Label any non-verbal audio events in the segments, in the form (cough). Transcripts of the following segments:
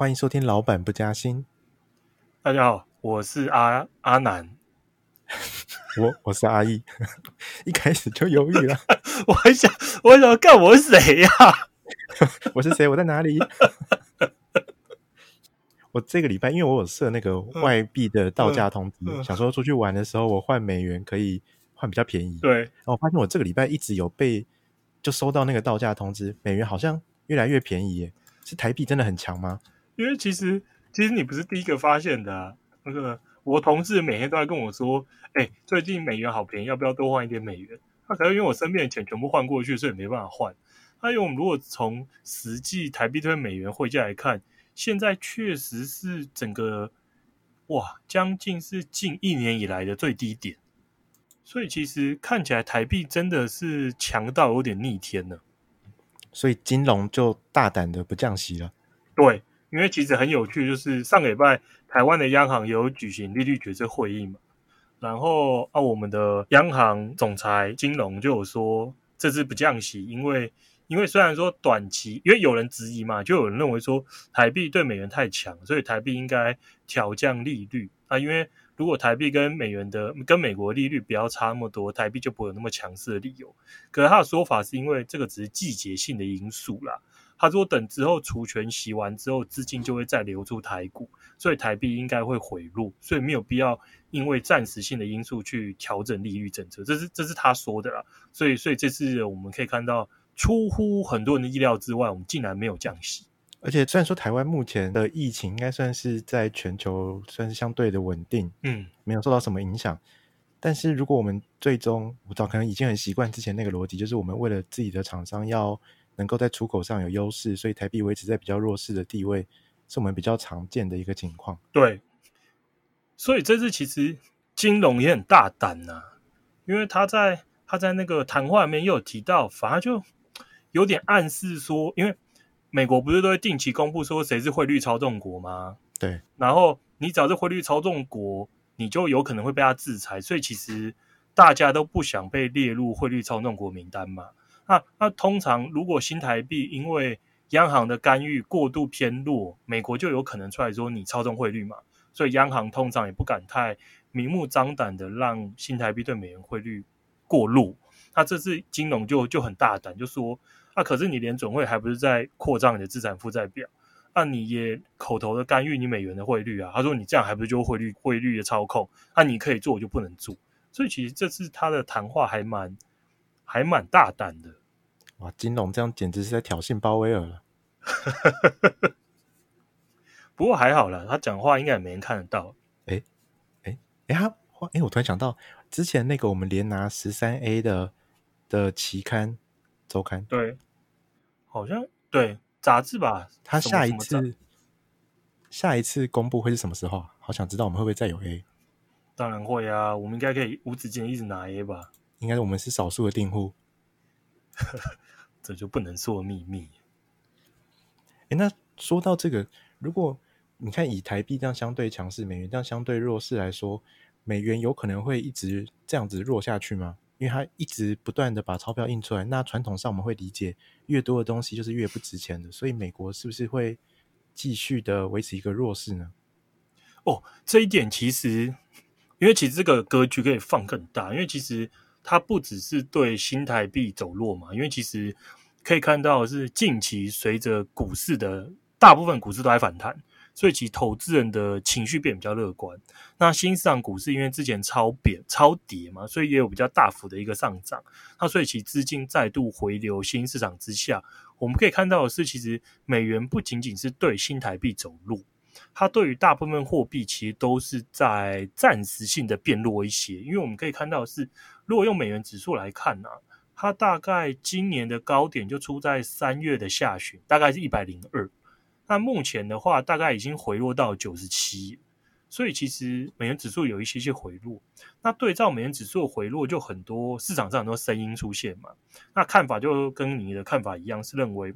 欢迎收听《老板不加薪》。大家好，我是阿阿南，我我是阿义，(laughs) 一开始就犹豫了。(laughs) 我还想，我还想干我是谁呀？(laughs) 我是谁？我在哪里？我这个礼拜，因为我有设那个外币的到价通知，嗯嗯、想说出去玩的时候，我换美元可以换比较便宜。对，然后我发现我这个礼拜一直有被就收到那个到价通知，美元好像越来越便宜耶。是台币真的很强吗？因为其实其实你不是第一个发现的啊。那个我同事每天都在跟我说：“哎、欸，最近美元好便宜，要不要多换一点美元？”他可能因为我身边的钱全部换过去，所以没办法换。那因为我们如果从实际台币兑美元汇价来看，现在确实是整个哇，将近是近一年以来的最低点。所以其实看起来台币真的是强到有点逆天了。所以金融就大胆的不降息了。对，因为其实很有趣，就是上个礼拜台湾的央行有举行利率决策会议嘛，然后啊，我们的央行总裁金龙就有说这次不降息，因为因为虽然说短期，因为有人质疑嘛，就有人认为说台币对美元太强，所以台币应该调降利率啊，因为。如果台币跟美元的跟美国利率不要差那么多，台币就不会有那么强势的理由。可是他的说法是因为这个只是季节性的因素啦。他说等之后除权洗完之后，资金就会再流出台股，所以台币应该会回落，所以没有必要因为暂时性的因素去调整利率政策。这是这是他说的啦。所以所以这次我们可以看到，出乎很多人的意料之外，我们竟然没有降息。而且虽然说台湾目前的疫情应该算是在全球算是相对的稳定，嗯，没有受到什么影响，但是如果我们最终我早可能已经很习惯之前那个逻辑，就是我们为了自己的厂商要能够在出口上有优势，所以台币维持在比较弱势的地位，是我们比较常见的一个情况。对，所以这次其实金融也很大胆呐、啊，因为他在他在那个谈话里面又有提到，反而就有点暗示说，因为。美国不是都会定期公布说谁是汇率操纵国吗？对，然后你只要是汇率操纵国，你就有可能会被他制裁，所以其实大家都不想被列入汇率操纵国名单嘛。那那通常如果新台币因为央行的干预过度偏弱，美国就有可能出来说你操纵汇率嘛，所以央行通常也不敢太明目张胆的让新台币对美元汇率过弱。那这次金融就就很大胆，就说。啊、可是你联准会还不是在扩张你的资产负债表？那、啊、你也口头的干预你美元的汇率啊？他说你这样还不是就汇率汇率的操控？那、你可以做，我就不能做。所以其实这次他的谈话还蛮还蛮大胆的。哇，金龙这样简直是在挑衅鲍威尔了。(laughs) 不过还好啦，他讲话应该也没人看得到。哎哎哎，他哎，我突然想到之前那个我们连拿十三 A 的的期刊。周刊对，好像对杂志吧。他下一次下一次公布会是什么时候？好想知道我们会不会再有 A？当然会啊，我们应该可以无止境一直拿 A 吧？应该是我们是少数的订户，(laughs) 这就不能说秘密。哎，那说到这个，如果你看以台币这样相对强势，美元这样相对弱势来说，美元有可能会一直这样子弱下去吗？因为它一直不断的把钞票印出来，那传统上我们会理解，越多的东西就是越不值钱的，所以美国是不是会继续的维持一个弱势呢？哦，这一点其实，因为其实这个格局可以放更大，因为其实它不只是对新台币走弱嘛，因为其实可以看到是近期随着股市的大部分股市都在反弹。所以其投资人的情绪变比较乐观。那新市场股市因为之前超贬超跌嘛，所以也有比较大幅的一个上涨。那所以其资金再度回流新市场之下，我们可以看到的是，其实美元不仅仅是对新台币走弱，它对于大部分货币其实都是在暂时性的变弱一些。因为我们可以看到是，如果用美元指数来看呢、啊，它大概今年的高点就出在三月的下旬，大概是一百零二。那目前的话，大概已经回落到九十七，所以其实美元指数有一些些回落。那对照美元指数回落，就很多市场上很多声音出现嘛。那看法就跟你的看法一样，是认为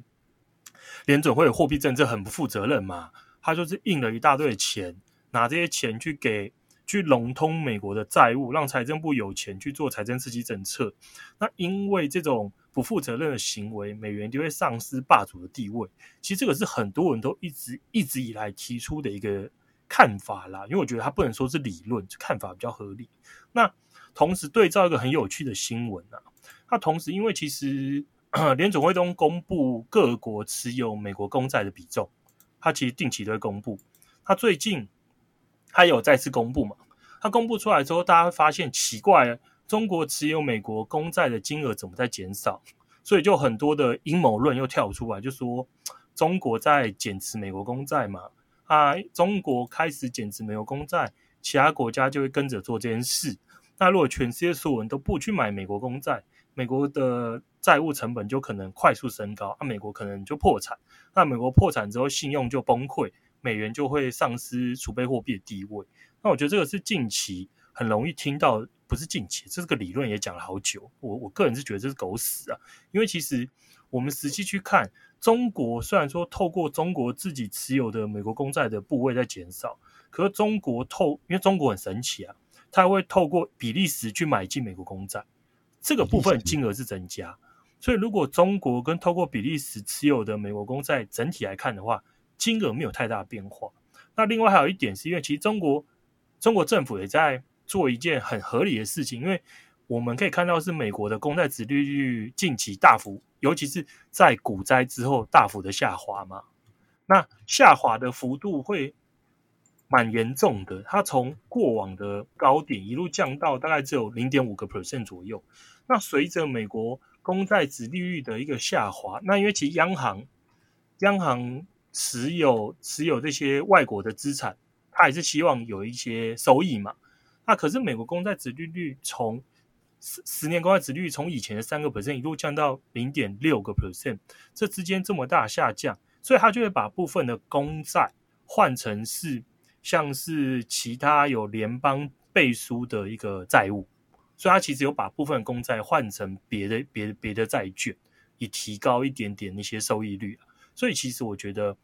联准会的货币政策很不负责任嘛。他就是印了一大堆的钱，拿这些钱去给去融通美国的债务，让财政部有钱去做财政刺激政策。那因为这种不负责任的行为，美元就会丧失霸主的地位。其实这个是很多人都一直一直以来提出的一个看法啦。因为我觉得它不能说是理论，看法比较合理。那同时对照一个很有趣的新闻啊，它同时因为其实 (clears throat) 联准会中公布各国持有美国公债的比重，它其实定期都会公布。它最近他有再次公布嘛？它公布出来之后，大家会发现奇怪。中国持有美国公债的金额怎么在减少？所以就很多的阴谋论又跳出来，就说中国在减持美国公债嘛。啊，中国开始减持美国公债，其他国家就会跟着做这件事。那如果全世界所有人都不去买美国公债，美国的债务成本就可能快速升高，啊，美国可能就破产。那美国破产之后，信用就崩溃，美元就会丧失储备货币的地位。那我觉得这个是近期很容易听到。不是近期，这个理论也讲了好久。我我个人是觉得这是狗屎啊！因为其实我们实际去看，中国虽然说透过中国自己持有的美国公债的部位在减少，可是中国透，因为中国很神奇啊，它会透过比利时去买进美国公债，这个部分金额是增加。所以如果中国跟透过比利时持有的美国公债整体来看的话，金额没有太大变化。那另外还有一点是因为其实中国中国政府也在。做一件很合理的事情，因为我们可以看到是美国的公债殖利率近期大幅，尤其是在股灾之后大幅的下滑嘛。那下滑的幅度会蛮严重的，它从过往的高点一路降到大概只有零点五个 percent 左右。那随着美国公债殖利率的一个下滑，那因为其实央行央行持有持有这些外国的资产，他还是希望有一些收益嘛。那可是美国公债殖利率从十十年公债殖利率从以前的三个 percent 一路降到零点六个 percent，这之间这么大下降，所以他就会把部分的公债换成是像是其他有联邦背书的一个债务，所以他其实有把部分公债换成别的别别的债券，以提高一点点那些收益率。所以其实我觉得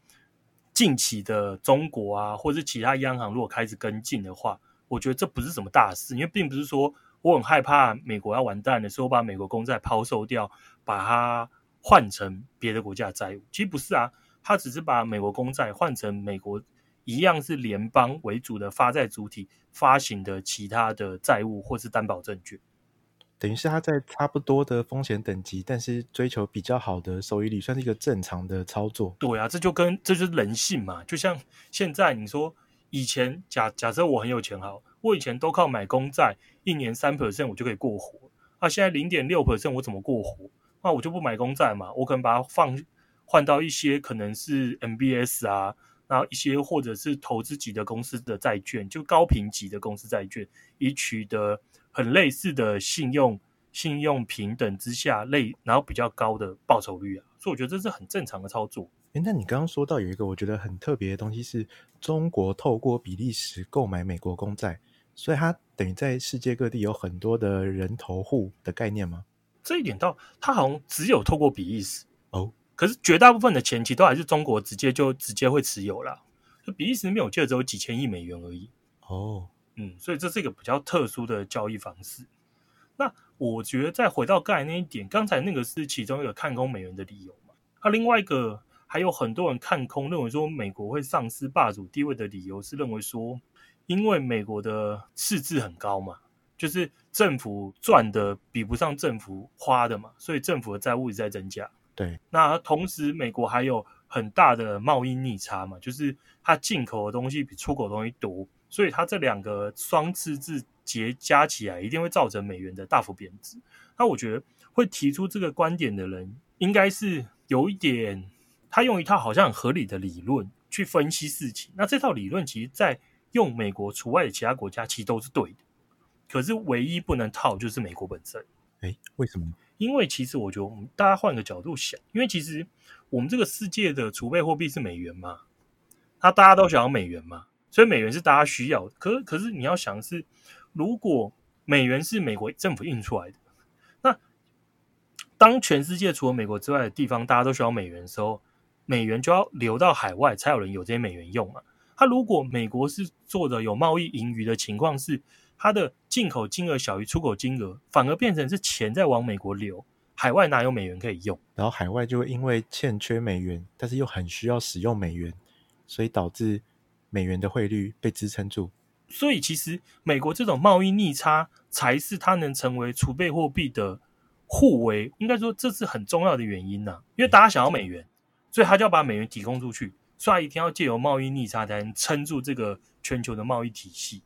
近期的中国啊，或者是其他央行如果开始跟进的话，我觉得这不是什么大事，因为并不是说我很害怕美国要完蛋的时候，把美国公债抛售掉，把它换成别的国家的债务。其实不是啊，他只是把美国公债换成美国一样是联邦为主的发债主体发行的其他的债务或是担保证券，等于是他在差不多的风险等级，但是追求比较好的收益率，算是一个正常的操作。对啊，这就跟这就是人性嘛，就像现在你说。以前假假设我很有钱好，我以前都靠买公债，一年三 percent 我就可以过活。啊，现在零点六 percent 我怎么过活？那我就不买公债嘛，我可能把它放换到一些可能是 MBS 啊，然后一些或者是投资级的公司的债券，就高评级的公司债券，以取得很类似的信用信用平等之下类，然后比较高的报酬率啊，所以我觉得这是很正常的操作。诶，那你刚刚说到有一个我觉得很特别的东西，是中国透过比利时购买美国公债，所以它等于在世界各地有很多的人头户的概念吗？这一点倒，它好像只有透过比利时哦，可是绝大部分的钱其实都还是中国直接就直接会持有啦。就比利时那边我记得只有几千亿美元而已哦，嗯，所以这是一个比较特殊的交易方式。那我觉得再回到刚才那一点，刚才那个是其中一个看空美元的理由嘛？那、啊、另外一个。还有很多人看空，认为说美国会丧失霸主地位的理由是认为说，因为美国的赤字很高嘛，就是政府赚的比不上政府花的嘛，所以政府的债务一直在增加。对，那同时美国还有很大的贸易逆差嘛，就是它进口的东西比出口的东西多，所以它这两个双赤字结加起来，一定会造成美元的大幅贬值。那我觉得会提出这个观点的人，应该是有一点。他用一套好像很合理的理论去分析事情，那这套理论其实，在用美国除外的其他国家其实都是对的，可是唯一不能套就是美国本身。哎，为什么？因为其实我觉得，大家换个角度想，因为其实我们这个世界的储备货币是美元嘛，那大家都想要美元嘛，所以美元是大家需要。可是，可是你要想的是，如果美元是美国政府印出来的，那当全世界除了美国之外的地方大家都需要美元的时候，美元就要流到海外，才有人有这些美元用嘛。它如果美国是做的有贸易盈余的情况是，它的进口金额小于出口金额，反而变成是钱在往美国流，海外哪有美元可以用？然后海外就会因为欠缺美元，但是又很需要使用美元，所以导致美元的汇率被支撑住。所以其实美国这种贸易逆差才是它能成为储备货币的互为，应该说这是很重要的原因呐、啊。因为大家想要美元，所以他就要把美元提供出去，所以他一定要借由贸易逆差才能撑住这个全球的贸易体系。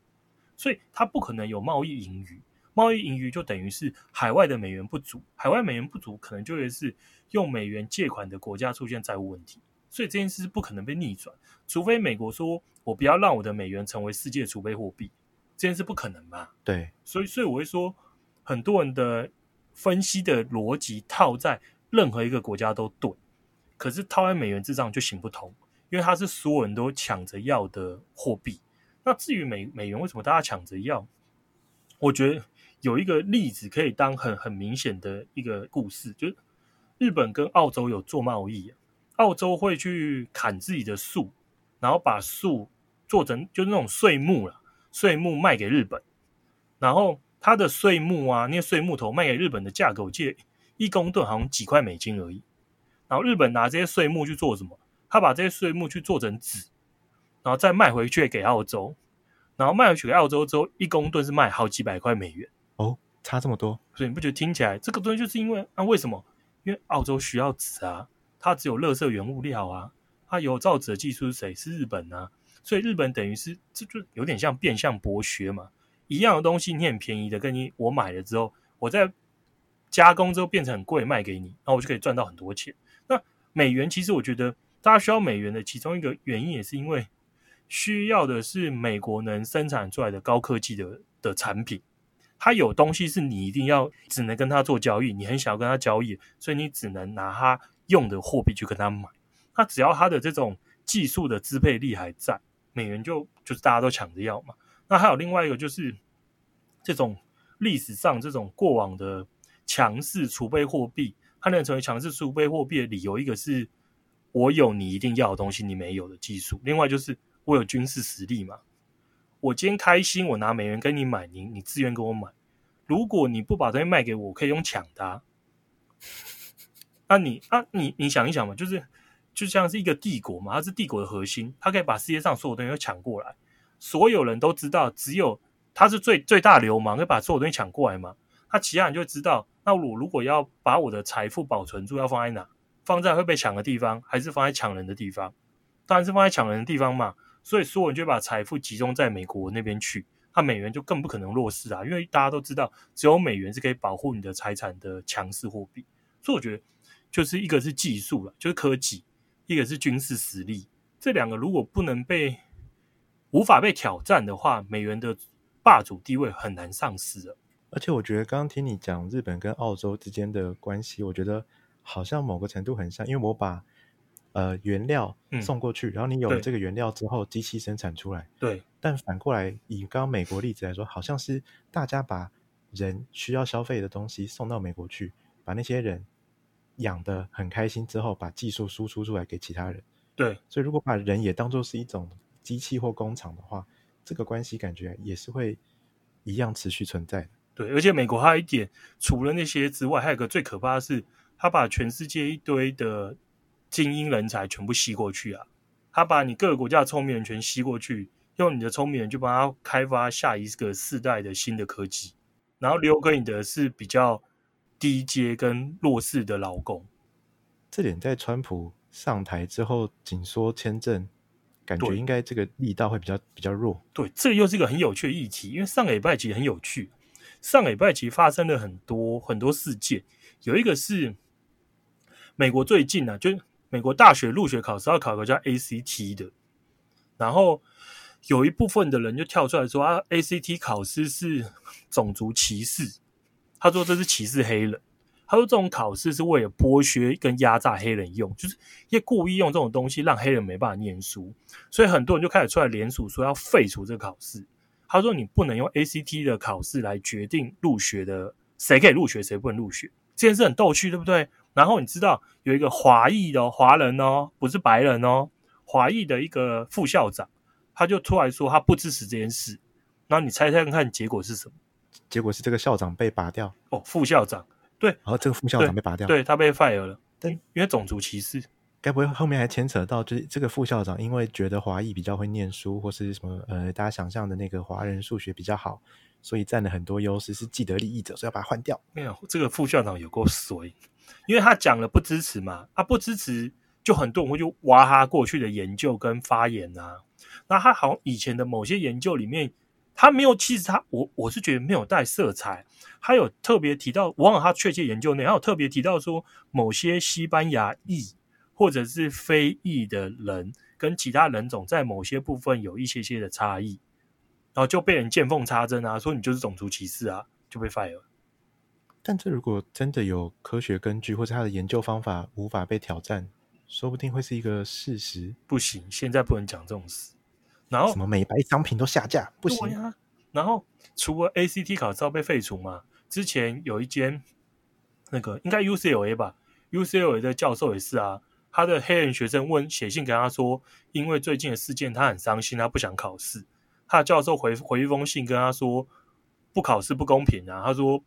所以它不可能有贸易盈余，贸易盈余就等于是海外的美元不足，海外美元不足可能就会是用美元借款的国家出现债务问题。所以这件事是不可能被逆转，除非美国说我不要让我的美元成为世界储备货币，这件事不可能吧？对，所以所以我会说，很多人的分析的逻辑套在任何一个国家都对，可是套在美元之上就行不通，因为它是所有人都抢着要的货币。那至于美美元为什么大家抢着要，我觉得有一个例子可以当很很明显的一个故事，就是日本跟澳洲有做贸易。澳洲会去砍自己的树，然后把树做成就那种碎木了，碎木卖给日本，然后他的碎木啊，那些碎木头卖给日本的价格，我记得一公吨好像几块美金而已。然后日本拿这些碎木去做什么？他把这些碎木去做成纸，然后再卖回去给澳洲，然后卖回去给澳洲之后，一公吨是卖好几百块美元。哦，差这么多？所以你不觉得听起来这个东西就是因为啊？为什么？因为澳洲需要纸啊。它只有垃圾原物料啊，它有造纸的技术是谁？是日本啊，所以日本等于是这就有点像变相剥削嘛。一样的东西你很便宜的，跟你我买了之后，我在加工之后变成很贵卖给你，然后我就可以赚到很多钱。那美元其实我觉得大家需要美元的其中一个原因，也是因为需要的是美国能生产出来的高科技的的产品。它有东西是你一定要只能跟他做交易，你很想要跟他交易，所以你只能拿它。用的货币去跟他买，那只要他的这种技术的支配力还在，美元就就是大家都抢着要嘛。那还有另外一个就是这种历史上这种过往的强势储备货币，它能成为强势储备货币的理由，一个是我有你一定要的东西，你没有的技术；另外就是我有军事实力嘛。我今天开心，我拿美元跟你买，你你自愿跟我买。如果你不把东西卖给我，可以用抢的啊。啊你，啊，你你想一想嘛，就是就像是一个帝国嘛，它是帝国的核心，它可以把世界上所有东西都抢过来，所有人都知道，只有他是最最大流氓，可以把所有东西抢过来嘛。那其他人就知道，那我如果要把我的财富保存住，要放在哪？放在会被抢的地方，还是放在抢人的地方？当然是放在抢人的地方嘛。所以所有人就把财富集中在美国那边去，那美元就更不可能弱势啊，因为大家都知道，只有美元是可以保护你的财产的强势货币。所以我觉得。就是一个是技术了，就是科技；一个是军事实力。这两个如果不能被无法被挑战的话，美元的霸主地位很难丧失的。而且我觉得刚刚听你讲日本跟澳洲之间的关系，我觉得好像某个程度很像，因为我把呃原料送过去，嗯、然后你有了这个原料之后，机器生产出来。对。但反过来，以刚刚美国例子来说，好像是大家把人需要消费的东西送到美国去，把那些人。养得很开心之后，把技术输出出来给其他人。对，所以如果把人也当做是一种机器或工厂的话，这个关系感觉也是会一样持续存在的。对，而且美国还有一点，除了那些之外，还有一个最可怕的是，他把全世界一堆的精英人才全部吸过去啊！他把你各个国家的聪明人全吸过去，用你的聪明人去帮他开发下一个世代的新的科技，然后留给你的是比较。低阶跟弱势的劳工，这点在川普上台之后紧缩签证，感觉应该这个力道会比较比较弱。对，这又是一个很有趣的议题，因为上个礼拜其实很有趣，上个礼拜其实发生了很多很多事件，有一个是美国最近呢、啊，就是美国大学入学考试要考个叫 ACT 的，然后有一部分的人就跳出来说啊，ACT 考试是种族歧视。他说这是歧视黑人。他说这种考试是为了剥削跟压榨黑人用，就是因为故意用这种东西让黑人没办法念书，所以很多人就开始出来联署说要废除这个考试。他说你不能用 ACT 的考试来决定入学的谁可以入学谁不能入学，这件事很逗趣，对不对？然后你知道有一个华裔的华人哦，不是白人哦，华裔的一个副校长，他就出来说他不支持这件事。然后你猜猜看，看结果是什么？结果是这个校长被拔掉哦，副校长对，然后这个副校长被拔掉，对，他被 fire 了，但因为种族歧视。该不会后面还牵扯到，就是这个副校长因为觉得华裔比较会念书，或是什么呃，大家想象的那个华人数学比较好，所以占了很多优势，是既得利益者，所以要把他换掉。没有，这个副校长有够衰，因为他讲了不支持嘛，他、啊、不支持，就很多人会去挖他过去的研究跟发言啊。那他好像以前的某些研究里面，他没有，其实他我我是觉得没有带色彩，他有特别提到，往往他确切研究内，他有特别提到说某些西班牙裔。或者是非裔的人跟其他人种在某些部分有一些些的差异，然后就被人见缝插针啊，说你就是种族歧视啊，就被 fire 了。但这如果真的有科学根据，或者他的研究方法无法被挑战，说不定会是一个事实。不行，现在不能讲这种事。然后什么美白商品都下架，不行啊。然后除了 ACT 考照被废除嘛，之前有一间那个应该 UCLA 吧，UCLA 的教授也是啊。他的黑人学生问写信给他说，因为最近的事件，他很伤心，他不想考试。他的教授回回一封信跟他说，不考试不公平啊，他说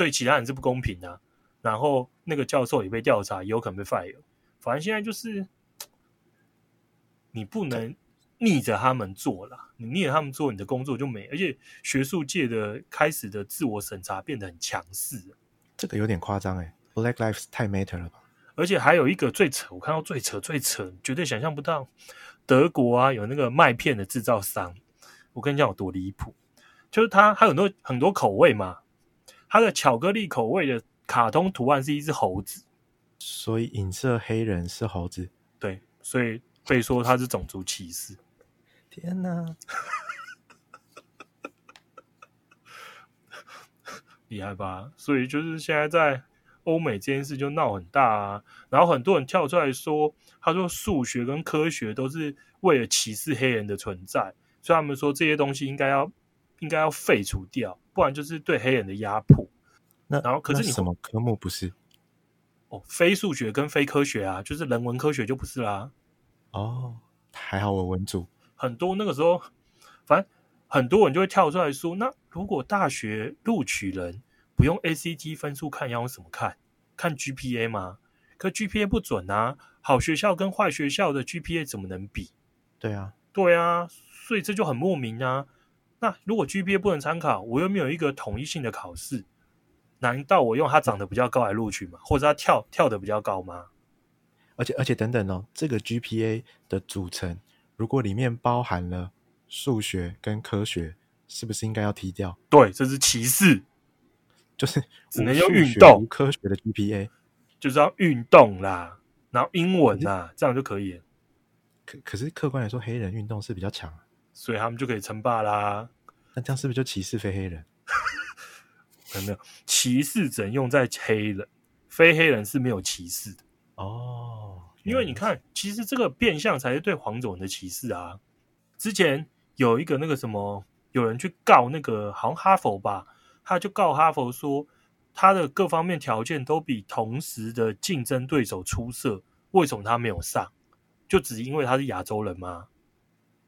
对其他人是不公平的啊。然后那个教授也被调查，也有可能被 fire。反正现在就是你不能逆着他们做了，你逆着他们做，你的工作就没。而且学术界的开始的自我审查变得很强势，这个有点夸张哎，Black Lives 太 matter 了吧？而且还有一个最扯，我看到最扯最扯，绝对想象不到，德国啊有那个麦片的制造商，我跟你讲有多离谱，就是它还有很多很多口味嘛，它的巧克力口味的卡通图案是一只猴子，所以影射黑人是猴子，对，所以被说它是种族歧视。天哪，厉害吧？所以就是现在在。欧美这件事就闹很大啊，然后很多人跳出来说，他说数学跟科学都是为了歧视黑人的存在，所以他们说这些东西应该要应该要废除掉，不然就是对黑人的压迫。那然后可是你什么科目不是？哦，非数学跟非科学啊，就是人文科学就不是啦。哦，还好我文组。很多那个时候，反正很多人就会跳出来说，那如果大学录取人。不用 ACT 分数看，要用什么看？看 GPA 吗？可 GPA 不准啊！好学校跟坏学校的 GPA 怎么能比？对啊，对啊，所以这就很莫名啊。那如果 GPA 不能参考，我又没有一个统一性的考试，难道我用他长得比较高来录取吗？或者他跳跳的比较高吗？而且而且等等哦，这个 GPA 的组成，如果里面包含了数学跟科学，是不是应该要踢掉？对，这是歧视。(laughs) 就是只能用运动科学的 GPA，就是要运动啦，然后英文啦，这样就可以。可可是客观来说，黑人运动是比较强，所以他们就可以称霸啦。那这样是不是就歧视非黑人？有 (laughs) 没有歧视只能用在黑人，非黑人是没有歧视的哦。因为你看，其实这个变相才是对黄种人的歧视啊。之前有一个那个什么，有人去告那个好像哈佛吧。他就告哈佛说，他的各方面条件都比同时的竞争对手出色，为什么他没有上？就只因为他是亚洲人吗？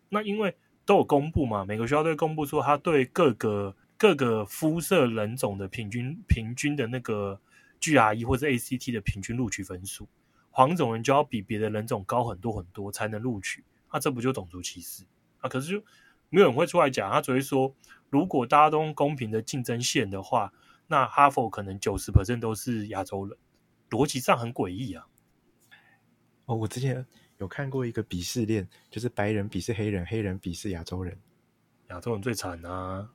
那因为都有公布嘛，每个学校都公布说他对各个各个肤色人种的平均平均的那个 GRE 或者 ACT 的平均录取分数，黄种人就要比别的人种高很多很多才能录取，那这不就种族歧视啊？可是就没有人会出来讲，他只会说。如果大家都公平的竞争线的话，那哈佛可能九十 percent 都是亚洲人，逻辑上很诡异啊！哦，我之前有看过一个鄙视链，就是白人鄙视黑人，黑人鄙视亚洲人，亚洲人最惨啊！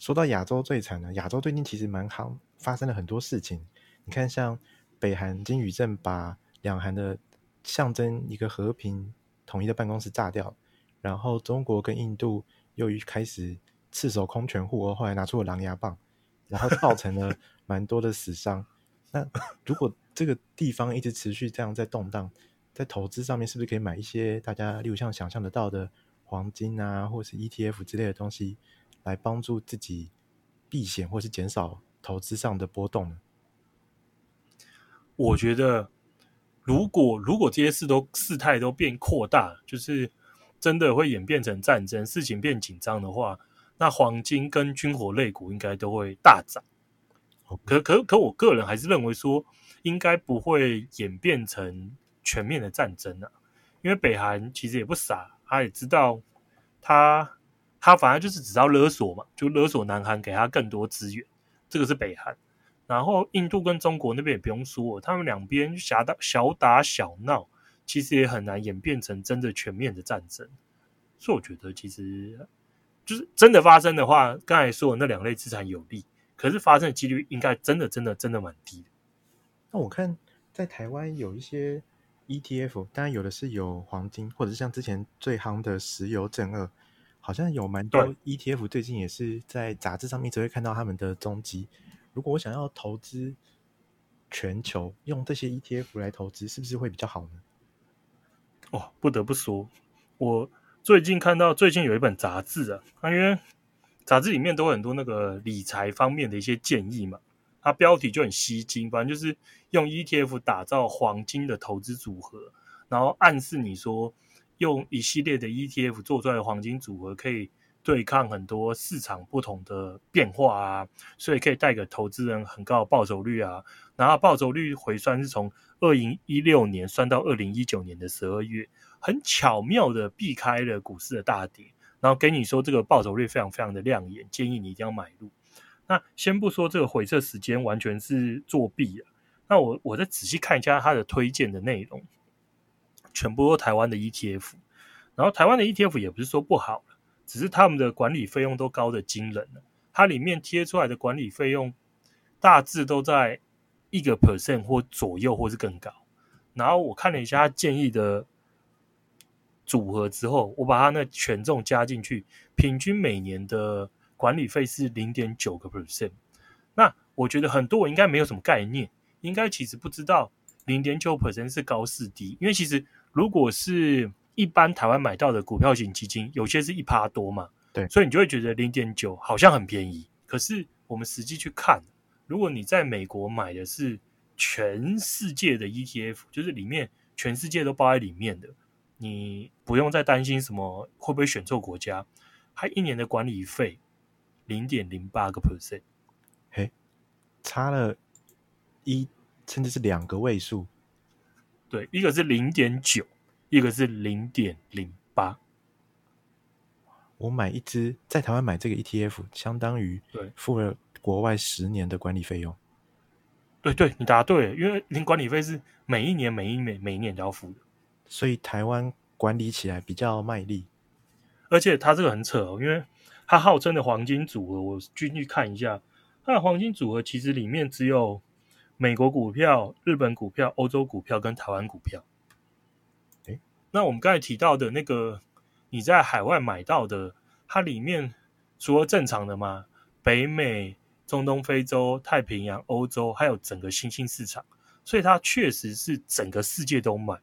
说到亚洲最惨呢，亚洲最近其实蛮好，发生了很多事情。你看，像北韩金宇正把两韩的象征一个和平统一的办公室炸掉，然后中国跟印度又一开始。赤手空拳互殴，后来拿出了狼牙棒，然后造成了蛮多的死伤。(laughs) 那如果这个地方一直持续这样在动荡，在投资上面是不是可以买一些大家例如像想象得到的黄金啊，或是 ETF 之类的东西，来帮助自己避险或是减少投资上的波动呢？我觉得，如果如果这些事都事态都变扩大，就是真的会演变成战争，事情变紧张的话。那黄金跟军火类股应该都会大涨可可可，我个人还是认为说，应该不会演变成全面的战争啊。因为北韩其实也不傻，他也知道他他反而就是只知道勒索嘛，就勒索南韩给他更多资源，这个是北韩。然后印度跟中国那边也不用说，他们两边小打小打小闹，其实也很难演变成真的全面的战争。所以我觉得，其实就是真的发生的话，刚才说的那两类资产有利，可是发生的几率应该真的真的真的蛮低的。那我看在台湾有一些。ETF 当然有的是有黄金，或者是像之前最夯的石油正二，好像有蛮多 ETF 最近也是在杂志上面只会看到他们的踪迹。如果我想要投资全球，用这些 ETF 来投资，是不是会比较好呢？哦，不得不说，我最近看到最近有一本杂志啊，因为杂志里面都有很多那个理财方面的一些建议嘛。它标题就很吸睛，反正就是用 ETF 打造黄金的投资组合，然后暗示你说，用一系列的 ETF 做出来的黄金组合可以对抗很多市场不同的变化啊，所以可以带给投资人很高的报酬率啊。然后报酬率回算是从二零一六年算到二零一九年的十二月，很巧妙的避开了股市的大跌，然后给你说这个报酬率非常非常的亮眼，建议你一定要买入。那先不说这个回撤时间完全是作弊啊，那我我再仔细看一下它的推荐的内容，全部都台湾的 ETF，然后台湾的 ETF 也不是说不好，只是他们的管理费用都高得惊人了，它里面贴出来的管理费用大致都在一个 percent 或左右，或是更高。然后我看了一下他建议的组合之后，我把它那权重加进去，平均每年的。管理费是零点九个 percent，那我觉得很多人应该没有什么概念，应该其实不知道零点九 percent 是高是低，因为其实如果是一般台湾买到的股票型基金，有些是一趴多嘛，对，所以你就会觉得零点九好像很便宜。可是我们实际去看，如果你在美国买的是全世界的 ETF，就是里面全世界都包在里面的，你不用再担心什么会不会选错国家，它一年的管理费。零点零八个 percent，嘿，差了一甚至是两个位数。对，一个是零点九，一个是零点零八。我买一支在台湾买这个 ETF，相当于对付了国外十年的管理费用。对对，你答对了，因为零管理费是每一年每一每每一年都要付的，所以台湾管理起来比较卖力。而且它这个很扯哦，因为。它号称的黄金组合，我进去看一下，它的黄金组合其实里面只有美国股票、日本股票、欧洲股票跟台湾股票。诶，那我们刚才提到的那个你在海外买到的，它里面除了正常的嘛，北美、中东、非洲、太平洋、欧洲，还有整个新兴市场，所以它确实是整个世界都买。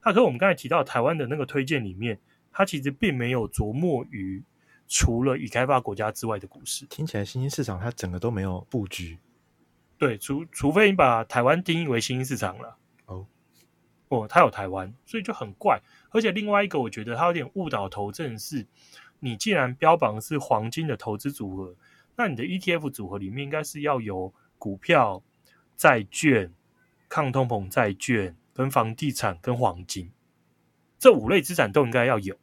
它和我们刚才提到台湾的那个推荐里面，它其实并没有着墨于。除了已开发国家之外的股市，听起来新兴市场它整个都没有布局。对，除除非你把台湾定义为新兴市场了。哦，哦，它有台湾，所以就很怪。而且另外一个，我觉得它有点误导投资人是，你既然标榜是黄金的投资组合，那你的 ETF 组合里面应该是要有股票、债券、抗通膨债券、跟房地产、跟黄金这五类资产都应该要有。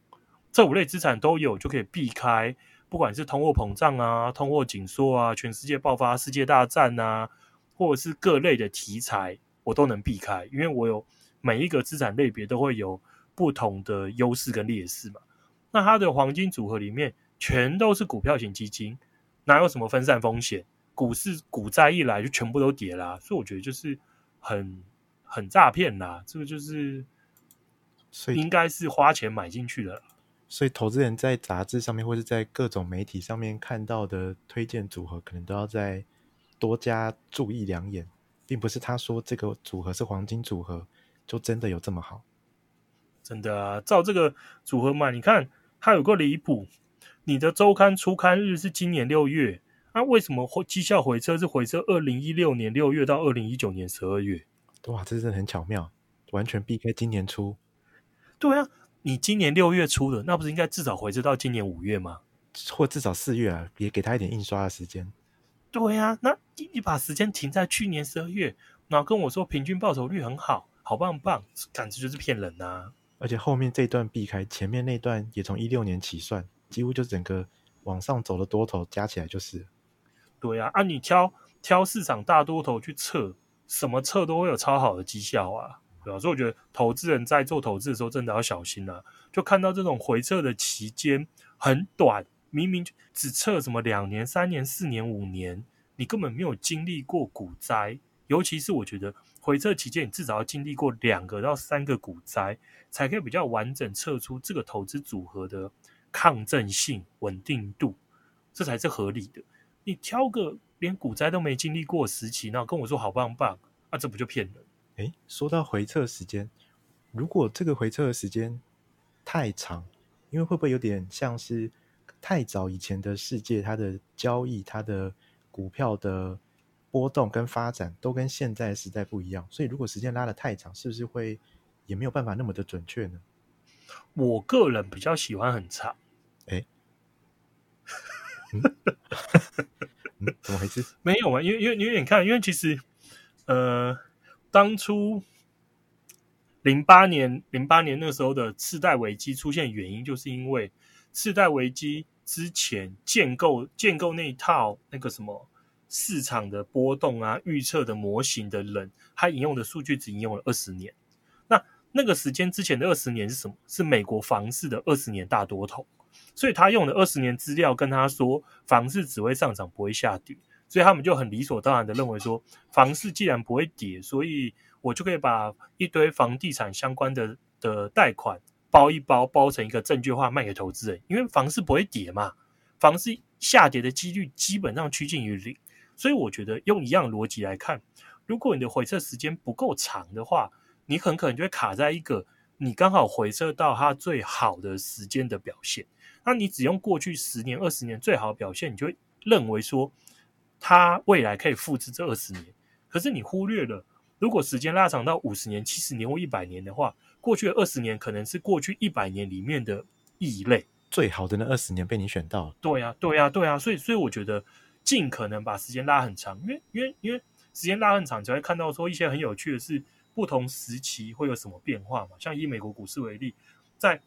这五类资产都有，就可以避开，不管是通货膨胀啊、通货紧缩啊、全世界爆发世界大战啊，或者是各类的题材，我都能避开，因为我有每一个资产类别都会有不同的优势跟劣势嘛。那它的黄金组合里面全都是股票型基金，哪有什么分散风险？股市股灾一来就全部都跌啦，所以我觉得就是很很诈骗啦，这个就是所以应该是花钱买进去的啦。所以，投资人在杂志上面或是在各种媒体上面看到的推荐组合，可能都要再多加注意两眼，并不是他说这个组合是黄金组合，就真的有这么好。真的啊，照这个组合嘛，你看它有个离谱，你的周刊出刊日是今年六月，那、啊、为什么绩效回撤是回撤二零一六年六月到二零一九年十二月？哇，这真的很巧妙，完全避开今年初。对啊。你今年六月出的，那不是应该至少回撤到今年五月吗？或至少四月啊，也给他一点印刷的时间。对呀、啊，那你你把时间停在去年十二月，然后跟我说平均报酬率很好，好棒棒，简直就是骗人、啊！而且后面这段避开，前面那段也从一六年起算，几乎就整个往上走的多头加起来就是。对呀、啊，按、啊、你挑挑市场大多头去测，什么测都会有超好的绩效啊，对、啊？所以我觉得投资人在做投资的时候真的要小心啊。就看到这种回撤的期间很短，明明只测什么两年、三年、四年、五年，你根本没有经历过股灾，尤其是我觉得回撤期间你至少要经历过两个到三个股灾。才可以比较完整测出这个投资组合的抗震性、稳定度，这才是合理的。你挑个连股灾都没经历过时期，然后跟我说好棒棒，啊，这不就骗人？诶，说到回测时间，如果这个回测的时间太长，因为会不会有点像是太早以前的世界，它的交易、它的股票的波动跟发展都跟现在的时代不一样，所以如果时间拉得太长，是不是会？也没有办法那么的准确呢。我个人比较喜欢很长。哎，(laughs) 嗯，嗯，怎么回事？没有啊，因为因为因为你看，因为其实呃，当初零八年零八年那时候的次贷危机出现原因，就是因为次贷危机之前建构建构那一套那个什么市场的波动啊、预测的模型的人，他引用的数据只引用了二十年。那那个时间之前的二十年是什么？是美国房市的二十年大多头，所以他用了二十年资料跟他说，房市只会上涨不会下跌，所以他们就很理所当然的认为说，房市既然不会跌，所以我就可以把一堆房地产相关的的贷款包一包，包成一个证券化卖给投资人，因为房市不会跌嘛，房市下跌的几率基本上趋近于零，所以我觉得用一样逻辑来看，如果你的回撤时间不够长的话，你很可能就会卡在一个你刚好回撤到它最好的时间的表现，那你只用过去十年、二十年最好的表现，你就会认为说它未来可以复制这二十年。可是你忽略了，如果时间拉长到五十年、七十年或一百年的话，过去的二十年可能是过去一百年里面的异类，最好的那二十年被你选到了。对呀，对呀，对呀，所以所以我觉得尽可能把时间拉很长，因为因为因为时间拉很长，才会看到说一些很有趣的是。不同时期会有什么变化嘛？像以美国股市为例，在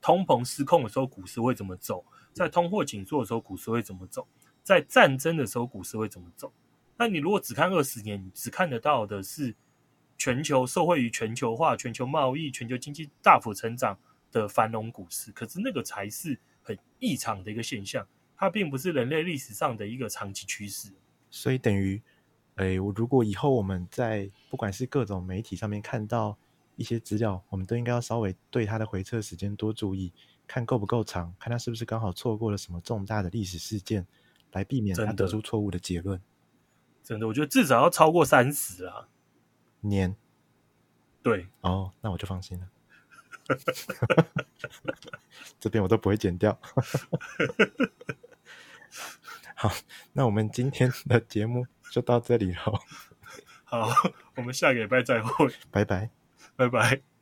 通膨失控的时候，股市会怎么走？在通货紧缩的时候，股市会怎么走？在战争的时候，股市会怎么走？那你如果只看二十年，你只看得到的是全球受惠于全球化、全球贸易、全球经济大幅成长的繁荣股市。可是那个才是很异常的一个现象，它并不是人类历史上的一个长期趋势。所以等于。哎，我如果以后我们在不管是各种媒体上面看到一些资料，我们都应该要稍微对它的回撤时间多注意，看够不够长，看它是不是刚好错过了什么重大的历史事件，来避免他得出错误的结论。真的，我觉得至少要超过三十啊年。对，哦，那我就放心了。(laughs) 这边我都不会剪掉。(laughs) 好，那我们今天的节目。就到这里了，好，我们下个礼拜再会，拜拜，拜拜。